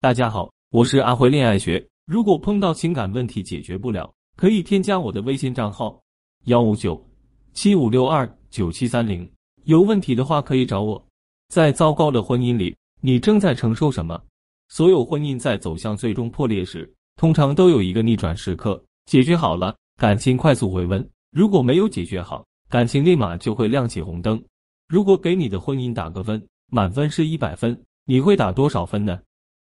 大家好，我是阿辉恋爱学。如果碰到情感问题解决不了，可以添加我的微信账号幺五九七五六二九七三零。有问题的话可以找我。在糟糕的婚姻里，你正在承受什么？所有婚姻在走向最终破裂时，通常都有一个逆转时刻。解决好了，感情快速回温；如果没有解决好，感情立马就会亮起红灯。如果给你的婚姻打个分，满分是一百分，你会打多少分呢？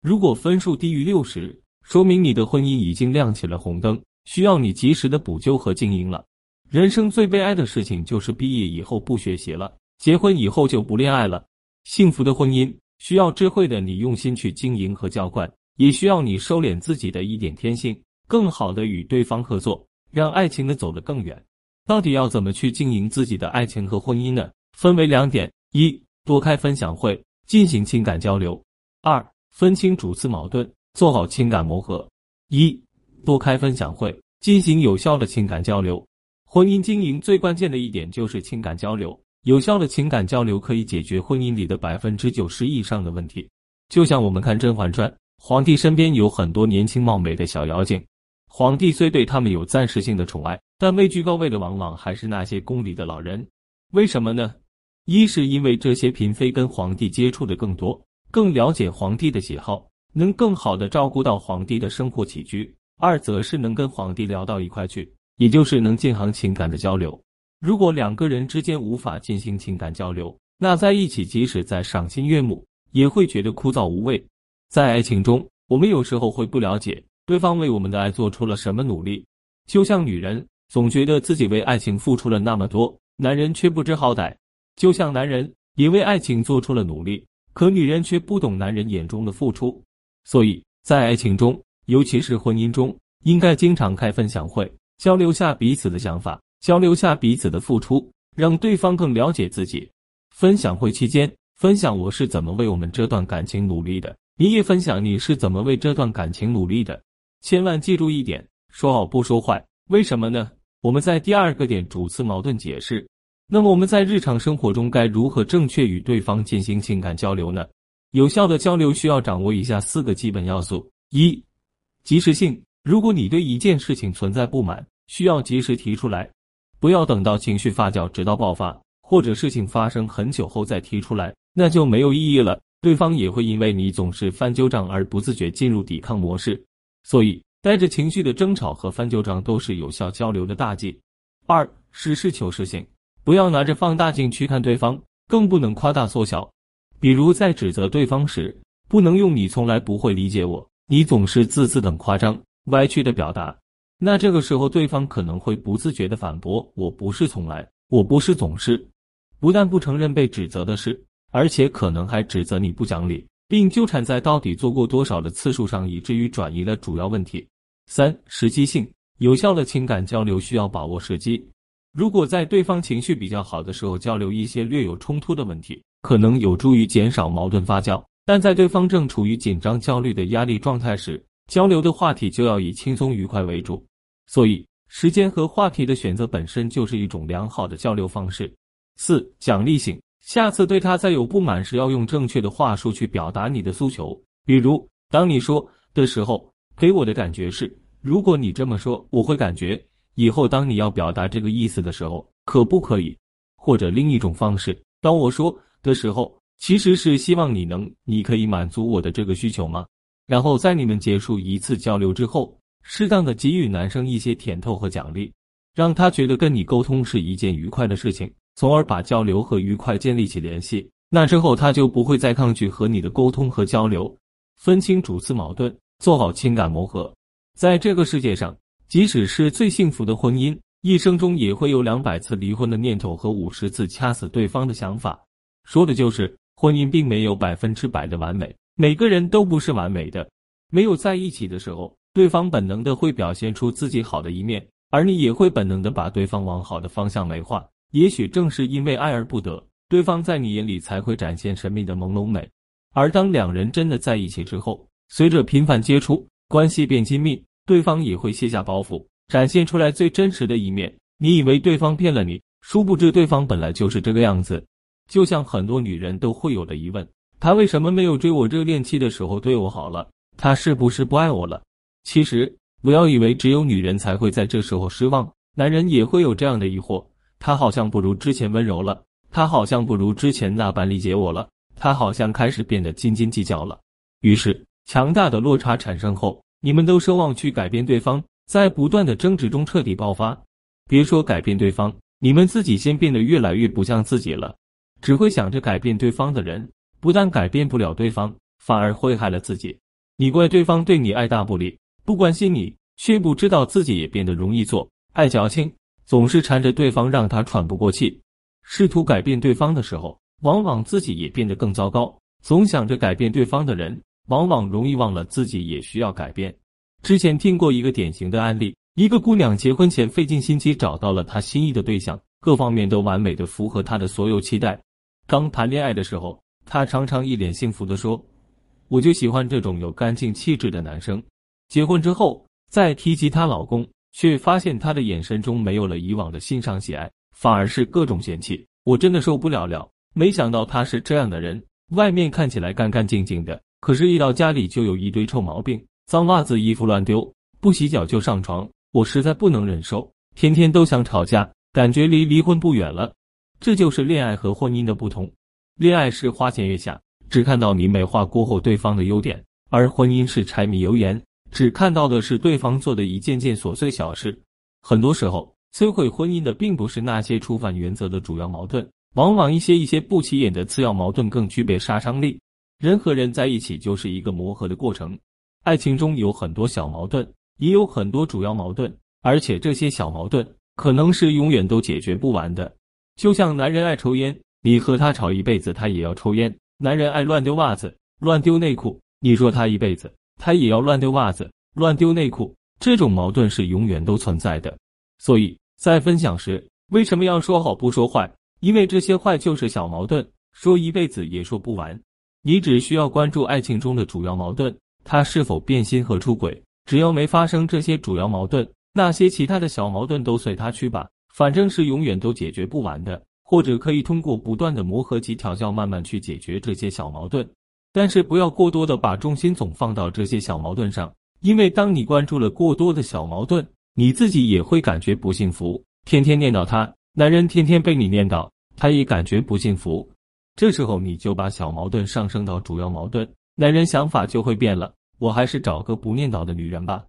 如果分数低于六十，说明你的婚姻已经亮起了红灯，需要你及时的补救和经营了。人生最悲哀的事情就是毕业以后不学习了，结婚以后就不恋爱了。幸福的婚姻需要智慧的你用心去经营和浇灌，也需要你收敛自己的一点天性，更好的与对方合作，让爱情的走得更远。到底要怎么去经营自己的爱情和婚姻呢？分为两点：一、多开分享会，进行情感交流；二、分清主次矛盾，做好情感磨合。一、多开分享会，进行有效的情感交流。婚姻经营最关键的一点就是情感交流，有效的情感交流可以解决婚姻里的百分之九十以上的问题。就像我们看《甄嬛传》，皇帝身边有很多年轻貌美的小妖精。皇帝虽对他们有暂时性的宠爱，但位居高位的往往还是那些宫里的老人。为什么呢？一是因为这些嫔妃跟皇帝接触的更多，更了解皇帝的喜好，能更好的照顾到皇帝的生活起居；二则是能跟皇帝聊到一块去，也就是能进行情感的交流。如果两个人之间无法进行情感交流，那在一起即使再赏心悦目，也会觉得枯燥无味。在爱情中，我们有时候会不了解。对方为我们的爱做出了什么努力？就像女人总觉得自己为爱情付出了那么多，男人却不知好歹；就像男人也为爱情做出了努力，可女人却不懂男人眼中的付出。所以在爱情中，尤其是婚姻中，应该经常开分享会，交流下彼此的想法，交流下彼此的付出，让对方更了解自己。分享会期间，分享我是怎么为我们这段感情努力的，你也分享你是怎么为这段感情努力的。千万记住一点，说好不说坏。为什么呢？我们在第二个点主次矛盾解释。那么我们在日常生活中该如何正确与对方进行情感交流呢？有效的交流需要掌握以下四个基本要素：一、及时性。如果你对一件事情存在不满，需要及时提出来，不要等到情绪发酵直到爆发，或者事情发生很久后再提出来，那就没有意义了。对方也会因为你总是翻旧账而不自觉进入抵抗模式。所以，带着情绪的争吵和翻旧账都是有效交流的大忌。二、实事求是性，不要拿着放大镜去看对方，更不能夸大缩小。比如在指责对方时，不能用“你从来不会理解我，你总是自私等夸张、歪曲的表达。那这个时候，对方可能会不自觉的反驳：“我不是从来，我不是总是。”不但不承认被指责的事，而且可能还指责你不讲理。并纠缠在到底做过多少的次数上，以至于转移了主要问题。三、时机性，有效的情感交流需要把握时机。如果在对方情绪比较好的时候交流一些略有冲突的问题，可能有助于减少矛盾发酵；但在对方正处于紧张、焦虑的压力状态时，交流的话题就要以轻松愉快为主。所以，时间和话题的选择本身就是一种良好的交流方式。四、奖励性。下次对他再有不满时，要用正确的话术去表达你的诉求。比如，当你说的时候，给我的感觉是，如果你这么说，我会感觉以后当你要表达这个意思的时候，可不可以？或者另一种方式，当我说的时候，其实是希望你能，你可以满足我的这个需求吗？然后在你们结束一次交流之后，适当的给予男生一些甜头和奖励，让他觉得跟你沟通是一件愉快的事情。从而把交流和愉快建立起联系，那之后他就不会再抗拒和你的沟通和交流。分清主次矛盾，做好情感磨合。在这个世界上，即使是最幸福的婚姻，一生中也会有两百次离婚的念头和五十次掐死对方的想法。说的就是婚姻并没有百分之百的完美，每个人都不是完美的。没有在一起的时候，对方本能的会表现出自己好的一面，而你也会本能的把对方往好的方向美化。也许正是因为爱而不得，对方在你眼里才会展现神秘的朦胧美。而当两人真的在一起之后，随着频繁接触，关系变亲密，对方也会卸下包袱，展现出来最真实的一面。你以为对方骗了你，殊不知对方本来就是这个样子。就像很多女人都会有的疑问：他为什么没有追我热恋期的时候对我好了？他是不是不爱我了？其实，不要以为只有女人才会在这时候失望，男人也会有这样的疑惑。他好像不如之前温柔了，他好像不如之前那般理解我了，他好像开始变得斤斤计较了。于是，强大的落差产生后，你们都奢望去改变对方，在不断的争执中彻底爆发。别说改变对方，你们自己先变得越来越不像自己了。只会想着改变对方的人，不但改变不了对方，反而会害了自己。你怪对方对你爱答不理，不关心你，却不知道自己也变得容易做，爱矫情，总是缠着对方，让他喘不过气。试图改变对方的时候，往往自己也变得更糟糕。总想着改变对方的人，往往容易忘了自己也需要改变。之前听过一个典型的案例：一个姑娘结婚前费尽心机找到了她心仪的对象，各方面都完美的符合她的所有期待。刚谈恋爱的时候，她常常一脸幸福的说。我就喜欢这种有干净气质的男生。结婚之后，再提及她老公，却发现她的眼神中没有了以往的欣赏喜爱，反而是各种嫌弃。我真的受不了了。没想到他是这样的人，外面看起来干干净净的，可是，一到家里就有一堆臭毛病，脏袜子、衣服乱丢，不洗脚就上床，我实在不能忍受，天天都想吵架，感觉离离婚不远了。这就是恋爱和婚姻的不同。恋爱是花前月下。只看到你美化过后对方的优点，而婚姻是柴米油盐，只看到的是对方做的一件件琐碎小事。很多时候，摧毁婚姻的并不是那些触犯原则的主要矛盾，往往一些一些不起眼的次要矛盾更具备杀伤力。人和人在一起就是一个磨合的过程，爱情中有很多小矛盾，也有很多主要矛盾，而且这些小矛盾可能是永远都解决不完的。就像男人爱抽烟，你和他吵一辈子，他也要抽烟。男人爱乱丢袜子、乱丢内裤，你说他一辈子，他也要乱丢袜子、乱丢内裤。这种矛盾是永远都存在的。所以在分享时，为什么要说好不说坏？因为这些坏就是小矛盾，说一辈子也说不完。你只需要关注爱情中的主要矛盾，他是否变心和出轨。只要没发生这些主要矛盾，那些其他的小矛盾都随他去吧，反正是永远都解决不完的。或者可以通过不断的磨合及调教，慢慢去解决这些小矛盾，但是不要过多的把重心总放到这些小矛盾上，因为当你关注了过多的小矛盾，你自己也会感觉不幸福，天天念叨他，男人天天被你念叨，他也感觉不幸福。这时候你就把小矛盾上升到主要矛盾，男人想法就会变了，我还是找个不念叨的女人吧。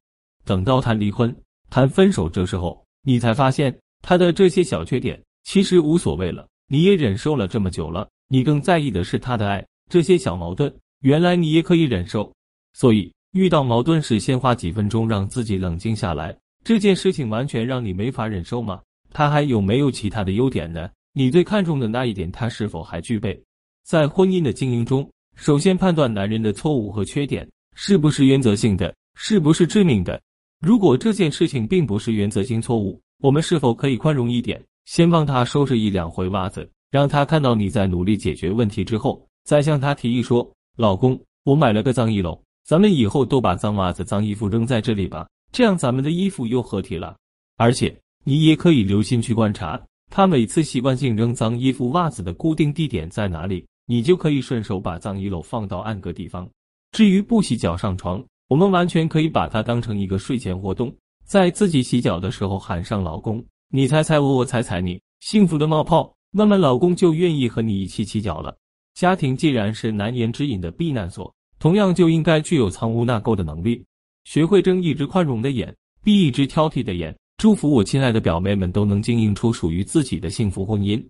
等到谈离婚、谈分手，这时候你才发现他的这些小缺点。其实无所谓了，你也忍受了这么久了，你更在意的是他的爱。这些小矛盾，原来你也可以忍受。所以遇到矛盾时，先花几分钟让自己冷静下来。这件事情完全让你没法忍受吗？他还有没有其他的优点呢？你最看重的那一点，他是否还具备？在婚姻的经营中，首先判断男人的错误和缺点是不是原则性的，是不是致命的。如果这件事情并不是原则性错误，我们是否可以宽容一点？先帮他收拾一两回袜子，让他看到你在努力解决问题之后，再向他提议说：“老公，我买了个脏衣篓，咱们以后都把脏袜子、脏衣服扔在这里吧，这样咱们的衣服又合体了。而且你也可以留心去观察，他每次习惯性扔脏衣服、袜子的固定地点在哪里，你就可以顺手把脏衣篓放到暗个地方。至于不洗脚上床，我们完全可以把它当成一个睡前活动，在自己洗脚的时候喊上老公。”你踩踩我，我踩踩你，幸福的冒泡，那么老公就愿意和你一起洗脚了。家庭既然是难言之隐的避难所，同样就应该具有藏污纳垢的能力。学会睁一只宽容的眼，闭一只挑剔的眼。祝福我亲爱的表妹们都能经营出属于自己的幸福婚姻。